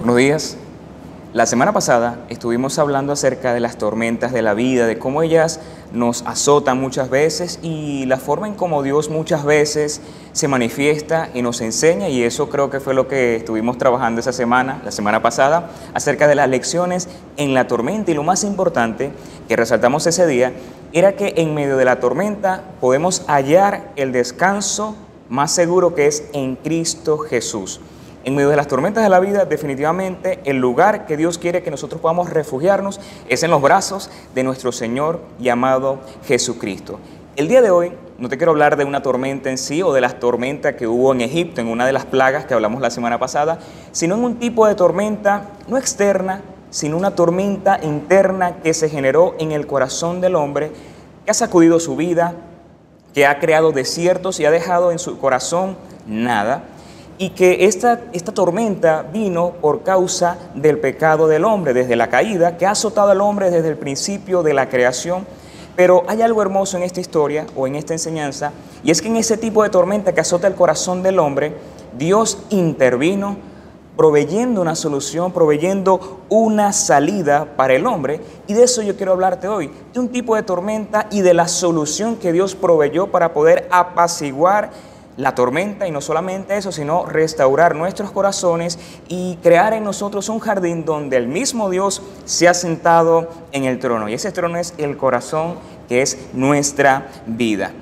Buenos días. La semana pasada estuvimos hablando acerca de las tormentas de la vida, de cómo ellas nos azotan muchas veces y la forma en cómo Dios muchas veces se manifiesta y nos enseña y eso creo que fue lo que estuvimos trabajando esa semana, la semana pasada, acerca de las lecciones en la tormenta y lo más importante que resaltamos ese día era que en medio de la tormenta podemos hallar el descanso más seguro que es en Cristo Jesús. En medio de las tormentas de la vida, definitivamente el lugar que Dios quiere que nosotros podamos refugiarnos es en los brazos de nuestro Señor llamado Jesucristo. El día de hoy no te quiero hablar de una tormenta en sí o de las tormentas que hubo en Egipto, en una de las plagas que hablamos la semana pasada, sino en un tipo de tormenta no externa, sino una tormenta interna que se generó en el corazón del hombre, que ha sacudido su vida, que ha creado desiertos y ha dejado en su corazón nada y que esta, esta tormenta vino por causa del pecado del hombre, desde la caída, que ha azotado al hombre desde el principio de la creación. Pero hay algo hermoso en esta historia o en esta enseñanza, y es que en ese tipo de tormenta que azota el corazón del hombre, Dios intervino proveyendo una solución, proveyendo una salida para el hombre. Y de eso yo quiero hablarte hoy, de un tipo de tormenta y de la solución que Dios proveyó para poder apaciguar la tormenta y no solamente eso, sino restaurar nuestros corazones y crear en nosotros un jardín donde el mismo Dios se ha sentado en el trono. Y ese trono es el corazón que es nuestra vida.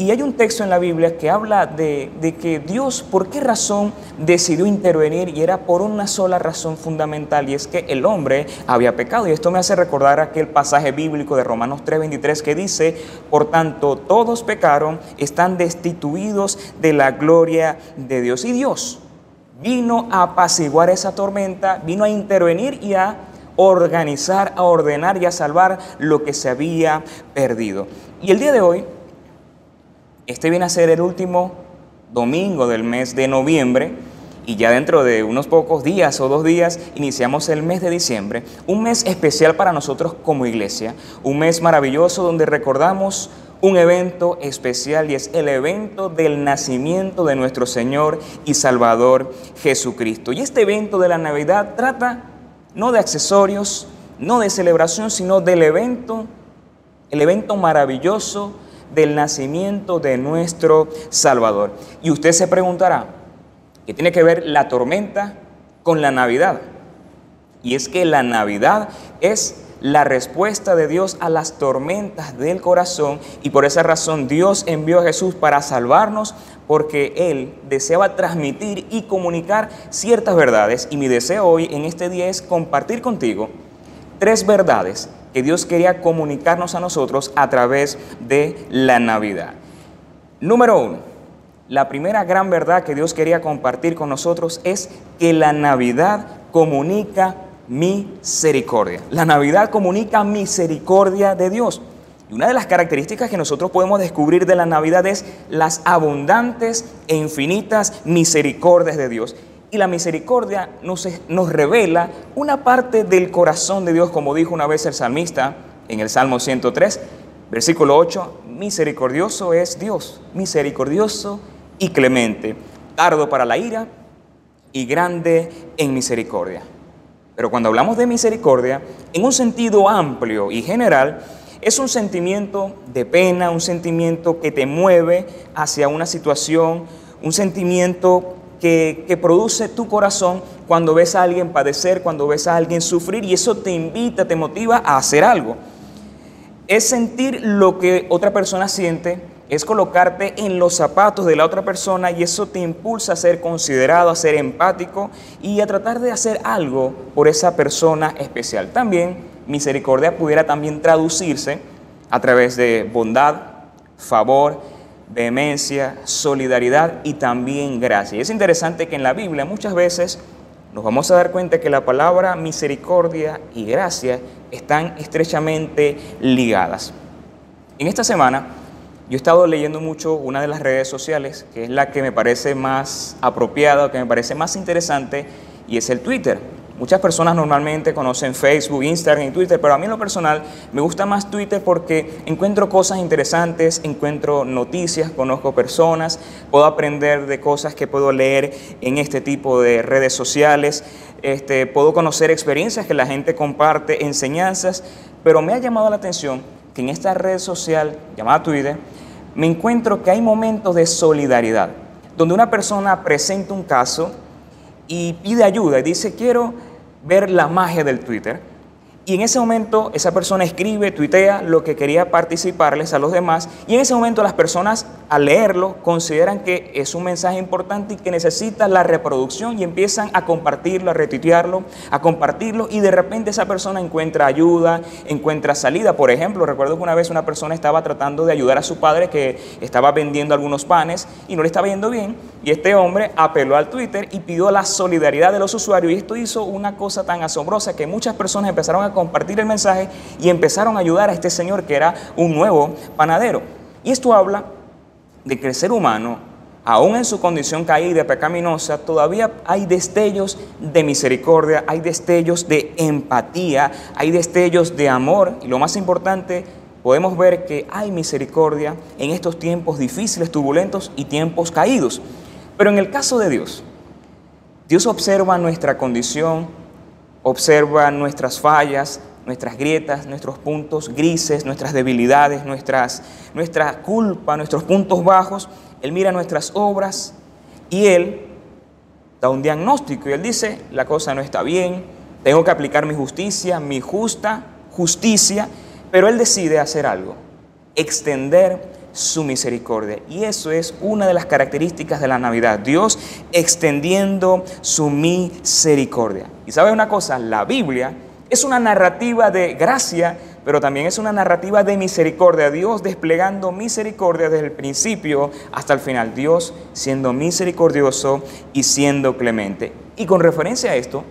Y hay un texto en la Biblia que habla de, que Dios, ¿por qué razón decidió intervenir? Y era por una sola razón fundamental, y es que el hombre había pecado. Y esto me hace recordar aquel pasaje bíblico de Romanos 3:23 que dice, por tanto, todos pecaron, están destituidos de la gloria de Dios. Y Dios vino a apaciguar esa tormenta, vino a intervenir y a organizar, a ordenar y a salvar lo que se había perdido. Y el día de hoy este viene a ser el último domingo del mes de noviembre y ya dentro de unos pocos días o dos días iniciamos el mes de diciembre, un mes especial para nosotros como iglesia, un mes maravilloso donde recordamos un evento especial y es el evento del nacimiento de nuestro Señor y Salvador Jesucristo. Y este evento de la Navidad trata no de accesorios, no de celebración, sino del evento, el evento maravilloso del nacimiento de nuestro Salvador. Y usted se preguntará, ¿qué tiene que ver la tormenta con la Navidad? Y es que la Navidad es la respuesta de Dios a las tormentas del corazón y por esa razón Dios envió a Jesús para salvarnos porque Él deseaba transmitir y comunicar ciertas verdades y mi deseo hoy en este día es compartir contigo tres verdades que Dios quería comunicarnos a nosotros a través de la Navidad. Número uno, la primera gran verdad que Dios quería compartir con nosotros es que la Navidad comunica misericordia. La Navidad comunica misericordia de Dios. Y una de las características que nosotros podemos descubrir de la Navidad es las abundantes e infinitas misericordias de Dios. Y la misericordia nos, nos revela una parte del corazón de Dios, como dijo una vez el salmista en el Salmo 103, versículo 8, misericordioso es Dios, misericordioso y clemente, tardo para la ira y grande en misericordia. Pero cuando hablamos de misericordia, en un sentido amplio y general, es un sentimiento de pena, un sentimiento que te mueve hacia una situación, un sentimiento que, produce tu corazón cuando ves a alguien padecer, cuando ves a alguien sufrir y eso te invita, te motiva a hacer algo. Es sentir lo que otra persona siente, es colocarte en los zapatos de la otra persona y eso te impulsa a ser considerado, a ser empático y a tratar de hacer algo por esa persona especial. También misericordia pudiera también traducirse a través de bondad, favor, vehemencia, solidaridad y también gracia. Y es interesante que en la Biblia muchas veces nos vamos a dar cuenta que la palabra misericordia y gracia están estrechamente ligadas. En esta semana yo he estado leyendo mucho una de las redes sociales, que es la que me parece más apropiada, que me parece más interesante, y es el Twitter. Muchas personas normalmente conocen Facebook, Instagram y Twitter, pero a mí en lo personal me gusta más Twitter porque encuentro cosas interesantes, encuentro noticias, conozco personas, puedo aprender de cosas que puedo leer en este tipo de redes sociales, este, puedo conocer experiencias que la gente comparte, enseñanzas, pero me ha llamado la atención que en esta red social llamada Twitter me encuentro que hay momentos de solidaridad, donde una persona presenta un caso y pide ayuda y dice, quiero ver la magia del Twitter. Y en ese momento esa persona escribe, tuitea lo que quería participarles a los demás y en ese momento las personas al leerlo consideran que es un mensaje importante y que necesita la reproducción y empiezan a compartirlo, a retuitearlo, a compartirlo y de repente esa persona encuentra ayuda, encuentra salida. Por ejemplo, recuerdo que una vez una persona estaba tratando de ayudar a su padre que estaba vendiendo algunos panes y no le estaba yendo bien y este hombre apeló al Twitter y pidió la solidaridad de los usuarios y esto hizo una cosa tan asombrosa que muchas personas empezaron a compartir el mensaje y empezaron a ayudar a este señor que era un nuevo panadero. Y esto habla de que el ser humano, aún en su condición caída, pecaminosa, todavía hay destellos de misericordia, hay destellos de empatía, hay destellos de amor y lo más importante, podemos ver que hay misericordia en estos tiempos difíciles, turbulentos y tiempos caídos. Pero en el caso de Dios, Dios observa nuestra condición observa nuestras fallas, nuestras grietas, nuestros puntos grises, nuestras debilidades, nuestras, nuestra culpa, nuestros puntos bajos. Él mira nuestras obras y Él da un diagnóstico y Él dice, la cosa no está bien, tengo que aplicar mi justicia, mi justa justicia, pero Él decide hacer algo, extender su misericordia. Y eso es una de las características de la Navidad. Dios extendiendo su misericordia. Y sabes una cosa, la Biblia es una narrativa de gracia, pero también es una narrativa de misericordia. Dios desplegando misericordia desde el principio hasta el final. Dios siendo misericordioso y siendo clemente. Y con referencia a esto,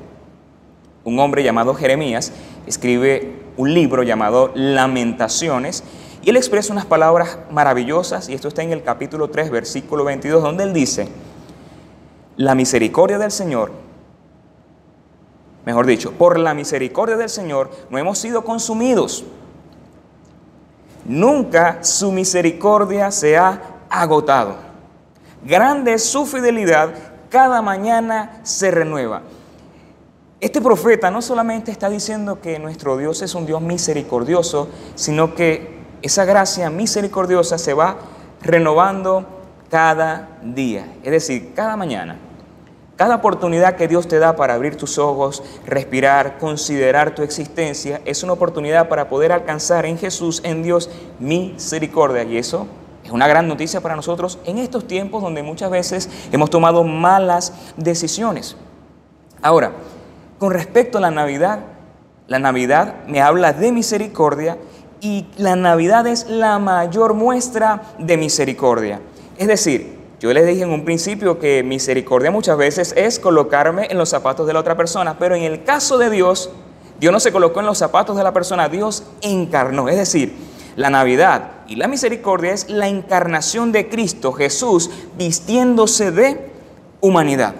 un hombre llamado Jeremías escribe un libro llamado Lamentaciones y él expresa unas palabras maravillosas, y esto está en el capítulo 3, versículo 22, donde él dice, la misericordia del Señor, mejor dicho, por la misericordia del Señor no hemos sido consumidos. Nunca su misericordia se ha agotado. Grande es su fidelidad, cada mañana se renueva. Este profeta no solamente está diciendo que nuestro Dios es un Dios misericordioso, sino que esa gracia misericordiosa se va renovando cada día, es decir, cada mañana. Cada oportunidad que Dios te da para abrir tus ojos, respirar, considerar tu existencia, es una oportunidad para poder alcanzar en Jesús, en Dios, misericordia. Y eso es una gran noticia para nosotros en estos tiempos donde muchas veces hemos tomado malas decisiones. Ahora, con respecto a la Navidad, la Navidad me habla de misericordia y la Navidad es la mayor muestra de misericordia. Es decir, yo les dije en un principio que misericordia muchas veces es colocarme en los zapatos de la otra persona, pero en el caso de Dios, Dios no se colocó en los zapatos de la persona, Dios encarnó. Es decir, la Navidad y la misericordia es la encarnación de Cristo, Jesús, vistiéndose de humanidad.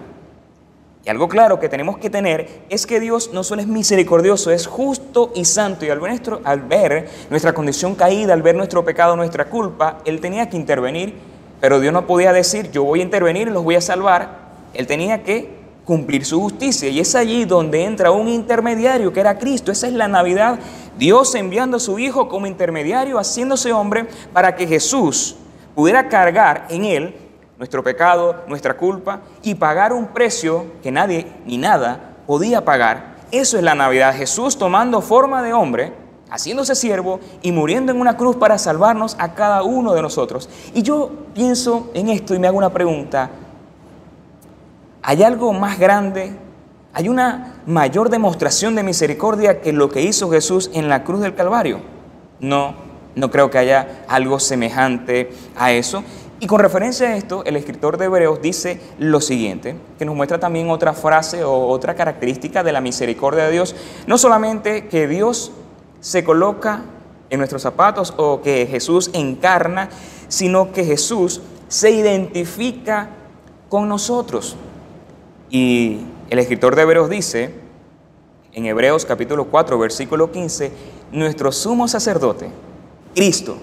Y algo claro que tenemos que tener es que Dios no solo es misericordioso, es justo y santo. Y al ver, nuestra condición caída, al ver nuestro pecado, nuestra culpa, Él tenía que intervenir, pero Dios no podía decir, yo voy a intervenir los voy a salvar. Él tenía que cumplir su justicia. Y es allí donde entra un intermediario, que era Cristo. Esa es la Navidad. Dios enviando a su Hijo como intermediario, haciéndose hombre, para que Jesús pudiera cargar en Él nuestro pecado, nuestra culpa y pagar un precio que nadie ni nada podía pagar. Eso es la Navidad. Jesús tomando forma de hombre, haciéndose siervo y muriendo en una cruz para salvarnos a cada uno de nosotros. Y yo pienso en esto y me hago una pregunta. ¿Hay algo más grande? ¿Hay una mayor demostración de misericordia que lo que hizo Jesús en la cruz del Calvario? No, no creo que haya algo semejante a eso. Y con referencia a esto, el escritor de Hebreos dice lo siguiente, que nos muestra también otra frase o otra característica de la misericordia de Dios. No solamente que Dios se coloca en nuestros zapatos o que Jesús encarna, sino que Jesús se identifica con nosotros. Y el escritor de Hebreos dice en Hebreos capítulo 4, versículo 15, nuestro sumo sacerdote, Cristo,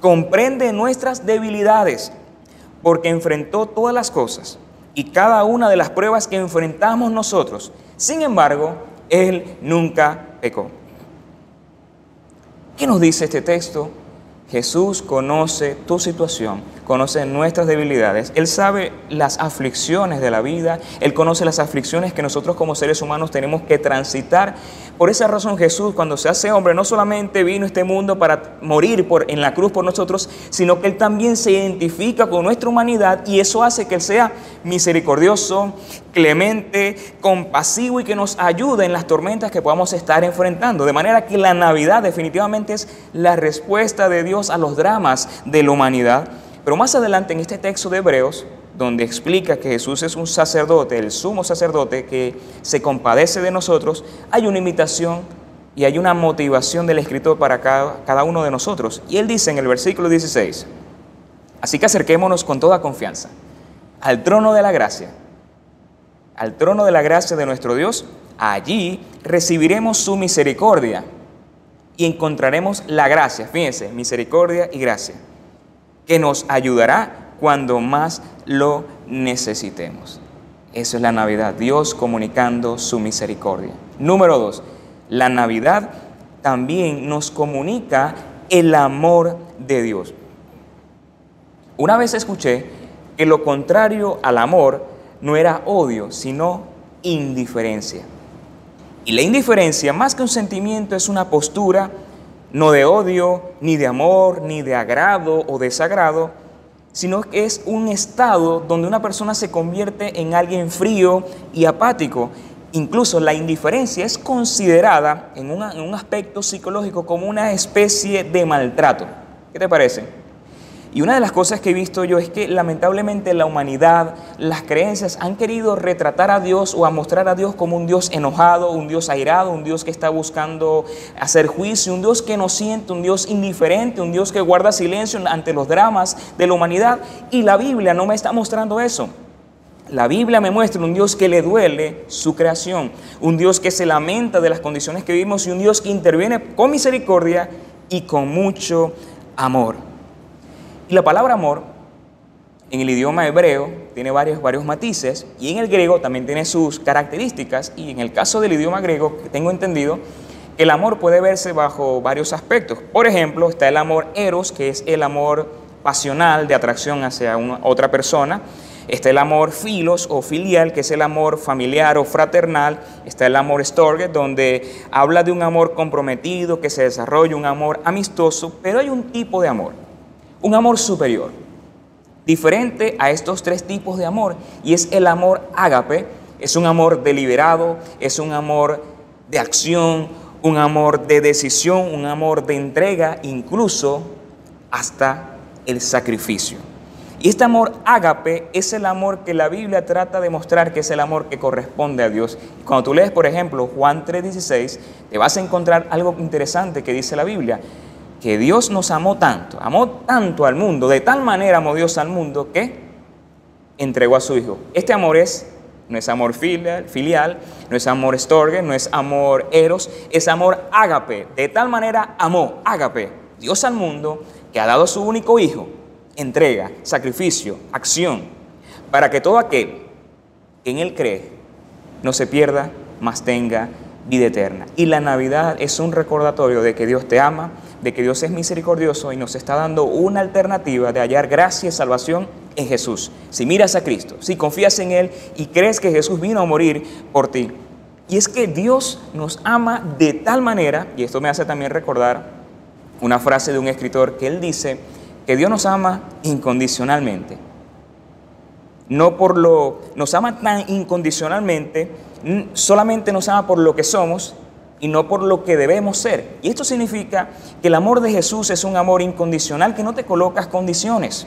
comprende nuestras debilidades porque enfrentó todas las cosas y cada una de las pruebas que enfrentamos nosotros. Sin embargo, Él nunca pecó. ¿Qué nos dice este texto? Jesús conoce tu situación, conoce nuestras debilidades, Él sabe las aflicciones de la vida, Él conoce las aflicciones que nosotros como seres humanos tenemos que transitar. Por esa razón Jesús cuando se hace hombre no solamente vino a este mundo para morir en la cruz por nosotros, sino que Él también se identifica con nuestra humanidad y eso hace que Él sea misericordioso, clemente, compasivo y que nos ayude en las tormentas que podamos estar enfrentando. De manera que la Navidad definitivamente es la respuesta de Dios a los dramas de la humanidad. Pero más adelante en este texto de Hebreos, donde explica que Jesús es un sacerdote, el sumo sacerdote que se compadece de nosotros, hay una invitación y hay una motivación del escritor para cada, cada uno de nosotros. Y él dice en el versículo 16, así que acerquémonos con toda confianza al trono de la gracia al trono de la gracia de nuestro Dios, allí recibiremos su misericordia y encontraremos la gracia, fíjense, misericordia y gracia, que nos ayudará cuando más lo necesitemos. Eso es la Navidad, Dios comunicando su misericordia. Número dos, la Navidad también nos comunica el amor de Dios. Una vez escuché que lo contrario al amor no era odio, sino indiferencia. Y la indiferencia, más que un sentimiento, es una postura no de odio, ni de amor, ni de agrado o desagrado, sino que es un estado donde una persona se convierte en alguien frío y apático. Incluso la indiferencia es considerada en, un aspecto psicológico como una especie de maltrato. ¿Qué te parece? Y una de las cosas que he visto yo es que lamentablemente la humanidad, las creencias han querido retratar a Dios o a mostrar a Dios como un Dios enojado, un Dios airado, un Dios que está buscando hacer juicio, un Dios que no siente, un Dios indiferente, un Dios que guarda silencio ante los dramas de la humanidad. Y la Biblia no me está mostrando eso. La Biblia me muestra un Dios que le duele su creación, un Dios que se lamenta de las condiciones que vivimos y un Dios que interviene con misericordia y con mucho amor. Y la palabra amor en el idioma hebreo tiene varios, varios matices y en el griego también tiene sus características y en el caso del idioma griego tengo entendido el amor puede verse bajo varios aspectos. Por ejemplo, está el amor eros, que es el amor pasional de atracción hacia una, otra persona. Está el amor filos o filial, que es el amor familiar o fraternal. Está el amor storge, donde habla de un amor comprometido, que se desarrolla, un amor amistoso. Pero hay un tipo de amor un amor superior, diferente a estos tres tipos de amor, y es el amor ágape, es un amor deliberado, es un amor de acción, un amor de decisión, un amor de entrega, incluso hasta el sacrificio. Y este amor ágape es el amor que la Biblia trata de mostrar que es el amor que corresponde a Dios. Cuando tú lees, por ejemplo, Juan 3:16, te vas a encontrar algo interesante que dice la Biblia que Dios nos amó tanto, amó tanto al mundo, de tal manera amó Dios al mundo que entregó a su Hijo. Este amor es, no es amor filial, filial no es amor estorgue, no es amor eros, es amor ágape. De tal manera amó, ágape, Dios al mundo que ha dado a su único Hijo, entrega, sacrificio, acción, para que todo aquel que en Él cree no se pierda, mas tenga vida eterna. Y la Navidad es un recordatorio de que Dios te ama, de que Dios es misericordioso y nos está dando una alternativa de hallar gracia y salvación en Jesús. Si miras a Cristo, si confías en Él y crees que Jesús vino a morir por ti. Y es que Dios nos ama de tal manera, y esto me hace también recordar una frase de un escritor que él dice que Dios nos ama incondicionalmente. No por lo, nos ama tan incondicionalmente, solamente nos ama por lo que somos, y no por lo que debemos ser. Y esto significa que el amor de Jesús es un amor incondicional que no te colocas condiciones.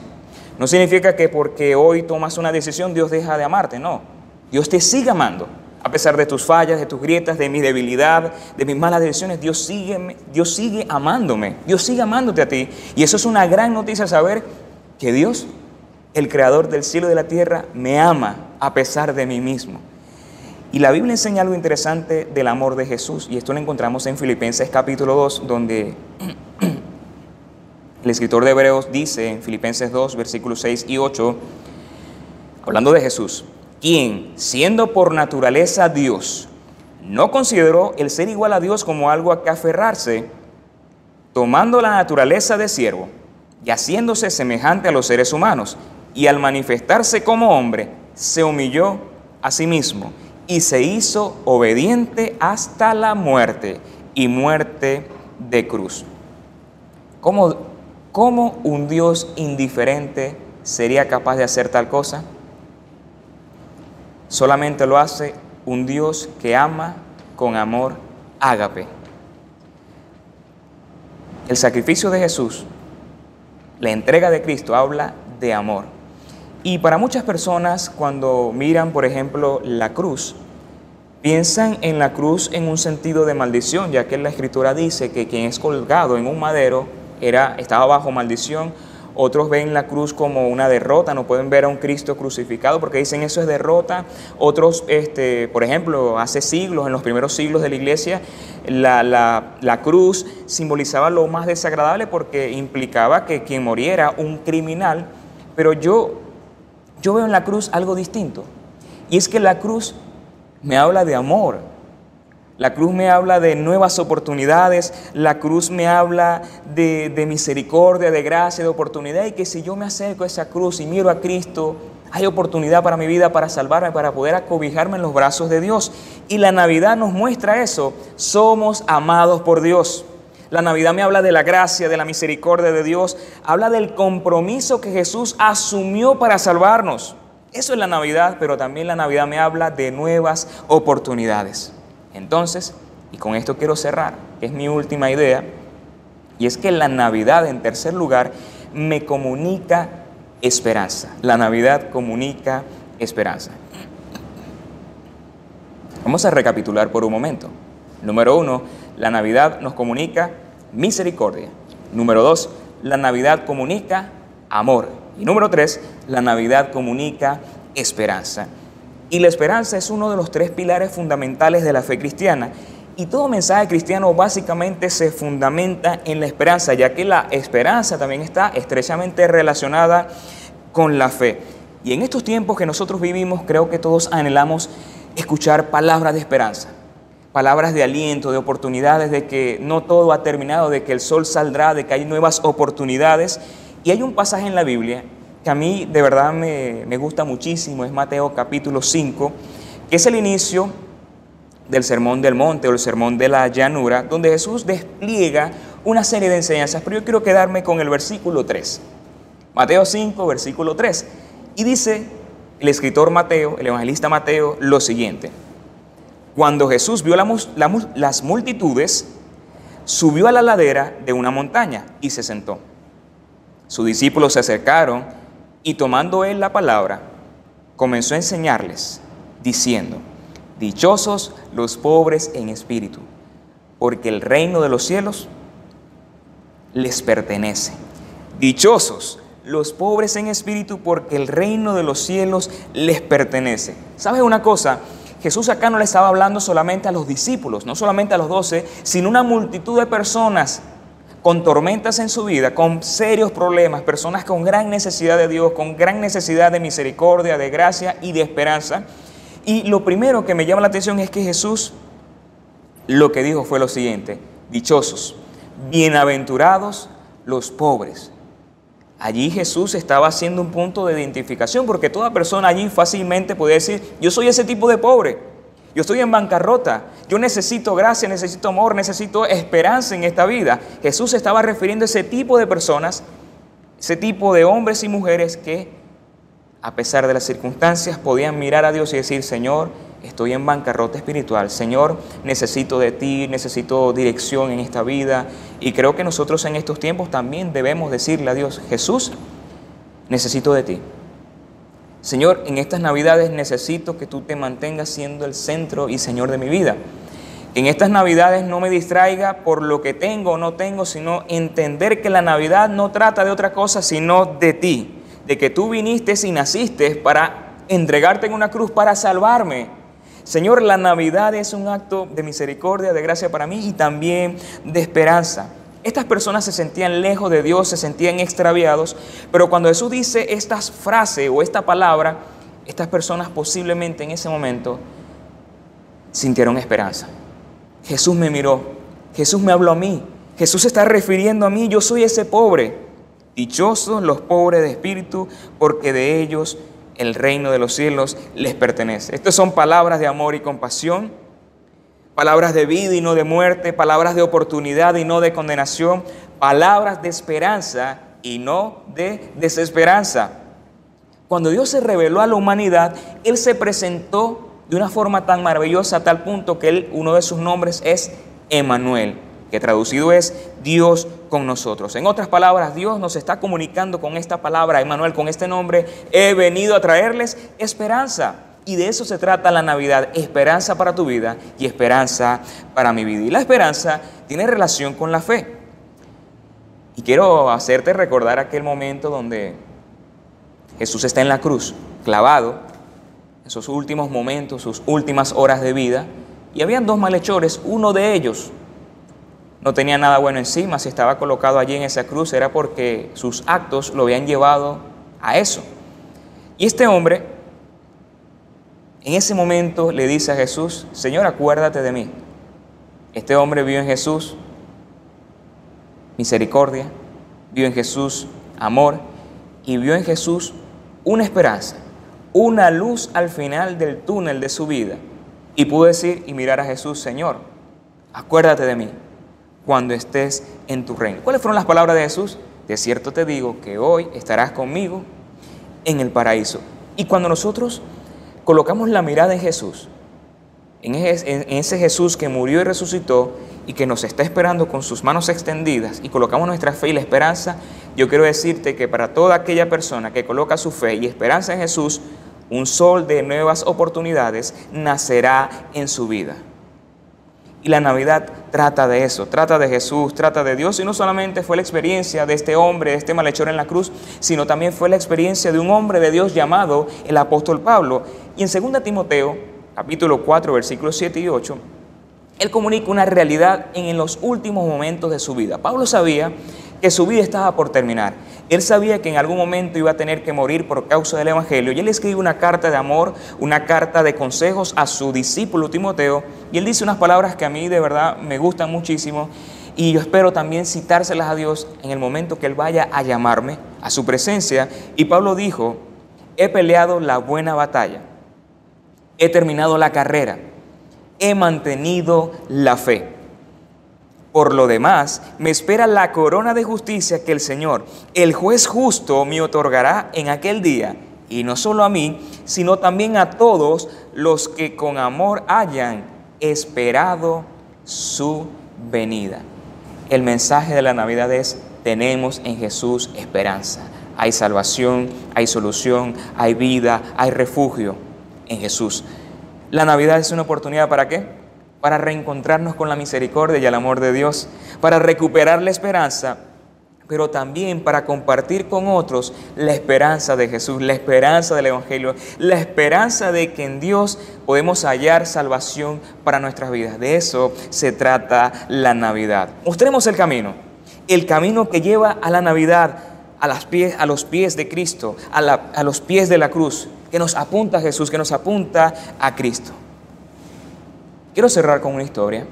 No significa que porque hoy tomas una decisión Dios deja de amarte, no. Dios te sigue amando. A pesar de tus fallas, de tus grietas, de mi debilidad, de mis malas decisiones, Dios sigue, Dios sigue amándome. Dios sigue amándote a ti. Y eso es una gran noticia saber que Dios, el creador del cielo y de la tierra, me ama a pesar de mí mismo. Y la Biblia enseña algo interesante del amor de Jesús, y esto lo encontramos en Filipenses capítulo 2, donde el escritor de Hebreos dice en Filipenses 2, versículos 6 y 8, hablando de Jesús, quien, siendo por naturaleza Dios, no consideró el ser igual a Dios como algo a que aferrarse, tomando la naturaleza de siervo y haciéndose semejante a los seres humanos, y al manifestarse como hombre, se humilló a sí mismo y se hizo obediente hasta la muerte y muerte de cruz. ¿Cómo, cómo un Dios indiferente sería capaz de hacer tal cosa? Solamente lo hace un Dios que ama con amor ágape. El sacrificio de Jesús, la entrega de Cristo habla de amor. Y para muchas personas cuando miran, por ejemplo, la cruz, piensan en la cruz en un sentido de maldición, ya que la escritura dice que quien es colgado en un madero era, estaba bajo maldición otros ven la cruz como una derrota, no pueden ver a un Cristo crucificado porque dicen eso es derrota. Otros, este, por ejemplo, hace siglos, en los primeros siglos de la iglesia, la, la cruz simbolizaba lo más desagradable porque implicaba que quien moriera un criminal. Pero yo, yo veo en la cruz algo distinto. Y es que la cruz me habla de amor, la cruz me habla de nuevas oportunidades, la cruz me habla de, misericordia, de gracia, de oportunidad y que si yo me acerco a esa cruz y miro a Cristo, hay oportunidad para mi vida, para salvarme, para poder acobijarme en los brazos de Dios. Y la Navidad nos muestra eso. Somos amados por Dios. La Navidad me habla de la gracia, de la misericordia de Dios. Habla del compromiso que Jesús asumió para salvarnos. Eso es la Navidad, pero también la Navidad me habla de nuevas oportunidades. Entonces, y con esto quiero cerrar, que es mi última idea, y es que la Navidad, en tercer lugar, me comunica esperanza. La Navidad comunica esperanza. Vamos a recapitular por un momento. Número uno, la Navidad nos comunica misericordia. Número dos, la Navidad comunica amor. Y número tres, la Navidad comunica esperanza. Y la esperanza es uno de los tres pilares fundamentales de la fe cristiana. Y todo mensaje cristiano básicamente se fundamenta en la esperanza, ya que la esperanza también está estrechamente relacionada con la fe. Y en estos tiempos que nosotros vivimos, creo que todos anhelamos escuchar palabras de esperanza, palabras de aliento, de oportunidades, de que no todo ha terminado, de que el sol saldrá, de que hay nuevas oportunidades. Y hay un pasaje en la Biblia que a mí de verdad me, gusta muchísimo, es Mateo capítulo 5, que es el inicio del Sermón del Monte o el Sermón de la Llanura, donde Jesús despliega una serie de enseñanzas, pero yo quiero quedarme con el versículo 3. Mateo 5, versículo 3. Y dice el escritor Mateo, el evangelista Mateo, lo siguiente. Cuando Jesús vio las multitudes, subió a la ladera de una montaña y se sentó. Sus discípulos se acercaron y tomando él la palabra, comenzó a enseñarles, diciendo, Dichosos los pobres en espíritu, porque el reino de los cielos les pertenece. Dichosos los pobres en espíritu, porque el reino de los cielos les pertenece. ¿Sabes una cosa? Jesús acá no le estaba hablando solamente a los discípulos, no solamente a los doce, sino una multitud de personas con tormentas en su vida, con serios problemas, personas con gran necesidad de Dios, con gran necesidad de misericordia, de gracia y de esperanza. Y lo primero que me llama la atención es que Jesús lo que dijo fue lo siguiente, dichosos, bienaventurados los pobres. Allí Jesús estaba haciendo un punto de identificación porque toda persona allí fácilmente puede decir, yo soy ese tipo de pobre. Yo estoy en bancarrota. Yo necesito gracia, necesito amor, necesito esperanza en esta vida. Jesús estaba refiriendo a ese tipo de personas, ese tipo de hombres y mujeres que, a pesar de las circunstancias, podían mirar a Dios y decir, Señor, estoy en bancarrota espiritual. Señor, necesito de ti, necesito dirección en esta vida. Y creo que nosotros en estos tiempos también debemos decirle a Dios, Jesús, necesito de ti. Señor, en estas navidades necesito que tú te mantengas siendo el centro y Señor de mi vida. En estas navidades no me distraiga por lo que tengo o no tengo, sino entender que la Navidad no trata de otra cosa sino de ti, de que tú viniste y naciste para entregarte en una cruz para salvarme. Señor, la Navidad es un acto de misericordia, de gracia para mí y también de esperanza. Estas personas se sentían lejos de Dios, se sentían extraviados, pero cuando Jesús dice esta frase o esta palabra, estas personas posiblemente en ese momento sintieron esperanza. Jesús me miró, Jesús me habló a mí, Jesús se está refiriendo a mí, yo soy ese pobre. Dichosos los pobres de espíritu, porque de ellos el reino de los cielos les pertenece. Estas son palabras de amor y compasión, palabras de vida y no de muerte, palabras de oportunidad y no de condenación, palabras de esperanza y no de desesperanza. Cuando Dios se reveló a la humanidad, Él se presentó de una forma tan maravillosa a tal punto que uno de sus nombres es Emanuel, que traducido es Dios con nosotros. En otras palabras, Dios nos está comunicando con esta palabra, Emanuel, con este nombre, he venido a traerles esperanza. Y de eso se trata la Navidad, esperanza para tu vida y esperanza para mi vida. Y la esperanza tiene relación con la fe. Y quiero hacerte recordar aquel momento donde Jesús está en la cruz, clavado, en sus últimos momentos, sus últimas horas de vida, y habían dos malhechores, uno de ellos no tenía nada bueno encima, si estaba colocado allí en esa cruz era porque sus actos lo habían llevado a eso. Y este hombre, en ese momento le dice a Jesús, Señor, acuérdate de mí. Este hombre vio en Jesús misericordia, vio en Jesús amor y vio en Jesús una esperanza, una luz al final del túnel de su vida. Y pudo decir y mirar a Jesús, Señor, acuérdate de mí cuando estés en tu reino. ¿Cuáles fueron las palabras de Jesús? De cierto te digo que hoy estarás conmigo en el paraíso. Y cuando nosotros colocamos la mirada en Jesús, en ese Jesús que murió y resucitó y que nos está esperando con sus manos extendidas y colocamos nuestra fe y la esperanza, yo quiero decirte que para toda aquella persona que coloca su fe y esperanza en Jesús, un sol de nuevas oportunidades nacerá en su vida. Y la Navidad trata de eso, trata de Jesús, trata de Dios. Y no solamente fue la experiencia de este hombre, de este malhechor en la cruz, sino también fue la experiencia de un hombre de Dios llamado el apóstol Pablo. Y en 2 Timoteo, capítulo 4, versículos 7 y 8, él comunica una realidad en los últimos momentos de su vida. Pablo sabía que su vida estaba por terminar. Él sabía que en algún momento iba a tener que morir por causa del Evangelio. Y él escribe una carta de amor, una carta de consejos a su discípulo Timoteo. Y él dice unas palabras que a mí de verdad me gustan muchísimo. Y yo espero también citárselas a Dios en el momento que Él vaya a llamarme a su presencia. Y Pablo dijo, he peleado la buena batalla, he terminado la carrera, he mantenido la fe. Por lo demás, me espera la corona de justicia que el Señor, el juez justo, me otorgará en aquel día, y no solo a mí, sino también a todos los que con amor hayan esperado su venida. El mensaje de la Navidad es, tenemos en Jesús esperanza. Hay salvación, hay solución, hay vida, hay refugio en Jesús. La Navidad es una oportunidad para qué? Para reencontrarnos con la misericordia y el amor de Dios, para recuperar la esperanza, pero también para compartir con otros la esperanza de Jesús, la esperanza del Evangelio, la esperanza de que en Dios podemos hallar salvación para nuestras vidas. De eso se trata la Navidad. Mostremos el camino, el camino que lleva a la Navidad, a, los pies de Cristo, a, a los pies de la cruz, que nos apunta a Jesús, que nos apunta a Cristo. Quiero cerrar con una historia.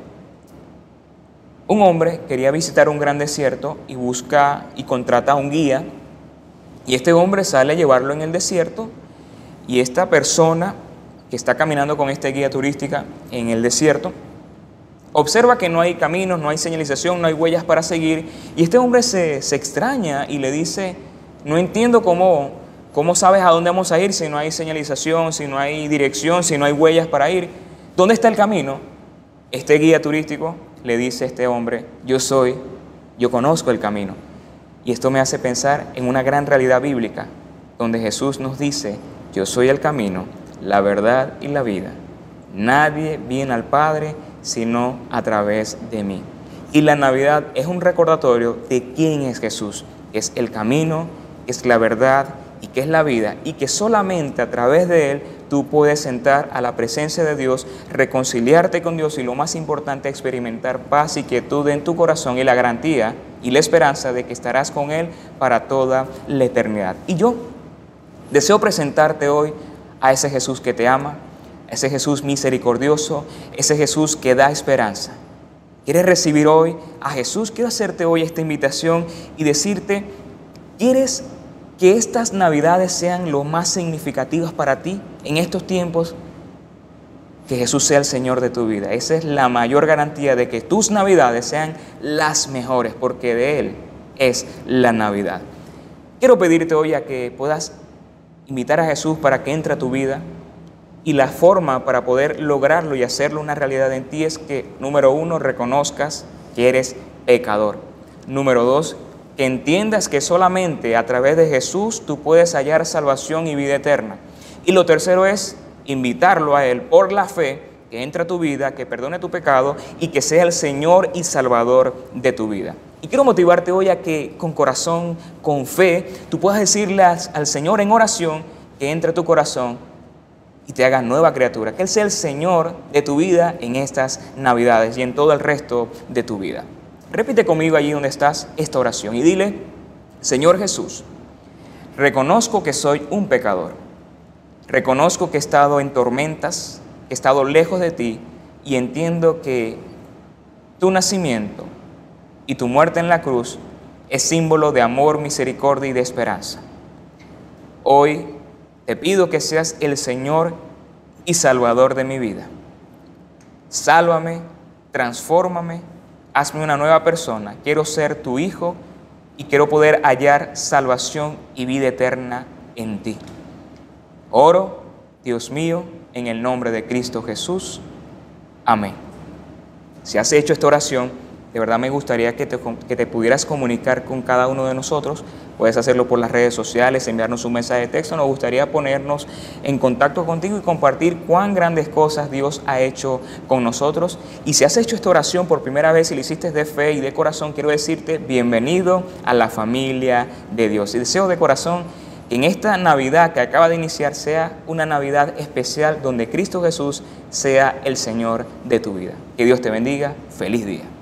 Un hombre quería visitar un gran desierto y busca y contrata a un guía. Y este hombre sale a llevarlo en el desierto y esta persona que está caminando con esta guía turística en el desierto observa que no hay caminos, no hay señalización, no hay huellas para seguir y este hombre se, se extraña y le dice, no entiendo cómo, cómo sabes a dónde vamos a ir si no hay señalización, si no hay dirección, si no hay huellas para ir. ¿Dónde está el camino? Este guía turístico le dice a este hombre, yo soy, yo conozco el camino. Y esto me hace pensar en una gran realidad bíblica, donde Jesús nos dice, yo soy el camino, la verdad y la vida. Nadie viene al Padre sino a través de mí. Y la Navidad es un recordatorio de quién es Jesús. Es el camino, es la verdad y que es la vida. Y que solamente a través de Él tú puedes sentar a la presencia de Dios, reconciliarte con Dios y lo más importante, experimentar paz y quietud en tu corazón y la garantía y la esperanza de que estarás con Él para toda la eternidad. Y yo deseo presentarte hoy a ese Jesús que te ama, ese Jesús misericordioso, ese Jesús que da esperanza. ¿Quieres recibir hoy a Jesús? Quiero hacerte hoy esta invitación y decirte, ¿quieres que estas navidades sean lo más significativas para ti en estos tiempos, que Jesús sea el Señor de tu vida. Esa es la mayor garantía de que tus navidades sean las mejores, porque de Él es la Navidad. Quiero pedirte hoy a que puedas invitar a Jesús para que entre a tu vida y la forma para poder lograrlo y hacerlo una realidad en ti es que, número uno, reconozcas que eres pecador. Número dos, que entiendas que solamente a través de Jesús tú puedes hallar salvación y vida eterna. Y lo tercero es invitarlo a Él por la fe, que entre a tu vida, que perdone tu pecado y que sea el Señor y Salvador de tu vida. Y quiero motivarte hoy a que con corazón, con fe, tú puedas decirle al Señor en oración que entre a tu corazón y te haga nueva criatura, que Él sea el Señor de tu vida en estas Navidades y en todo el resto de tu vida. Repite conmigo allí donde estás esta oración y dile, Señor Jesús, reconozco que soy un pecador. Reconozco que he estado en tormentas, he estado lejos de ti y entiendo que tu nacimiento y tu muerte en la cruz es símbolo de amor, misericordia y de esperanza. Hoy te pido que seas el Señor y Salvador de mi vida. Sálvame, transfórmame hazme una nueva persona, quiero ser tu hijo y quiero poder hallar salvación y vida eterna en ti. Oro, Dios mío, en el nombre de Cristo Jesús. Amén. Si has hecho esta oración, de verdad me gustaría que te, que te, pudieras comunicar con cada uno de nosotros. Puedes hacerlo por las redes sociales, enviarnos un mensaje de texto. Nos gustaría ponernos en contacto contigo y compartir cuán grandes cosas Dios ha hecho con nosotros. Y si has hecho esta oración por primera vez y lo hiciste de fe y de corazón, quiero decirte bienvenido a la familia de Dios. Y deseo de corazón que en esta Navidad que acaba de iniciar sea una Navidad especial donde Cristo Jesús sea el Señor de tu vida. Que Dios te bendiga. Feliz día.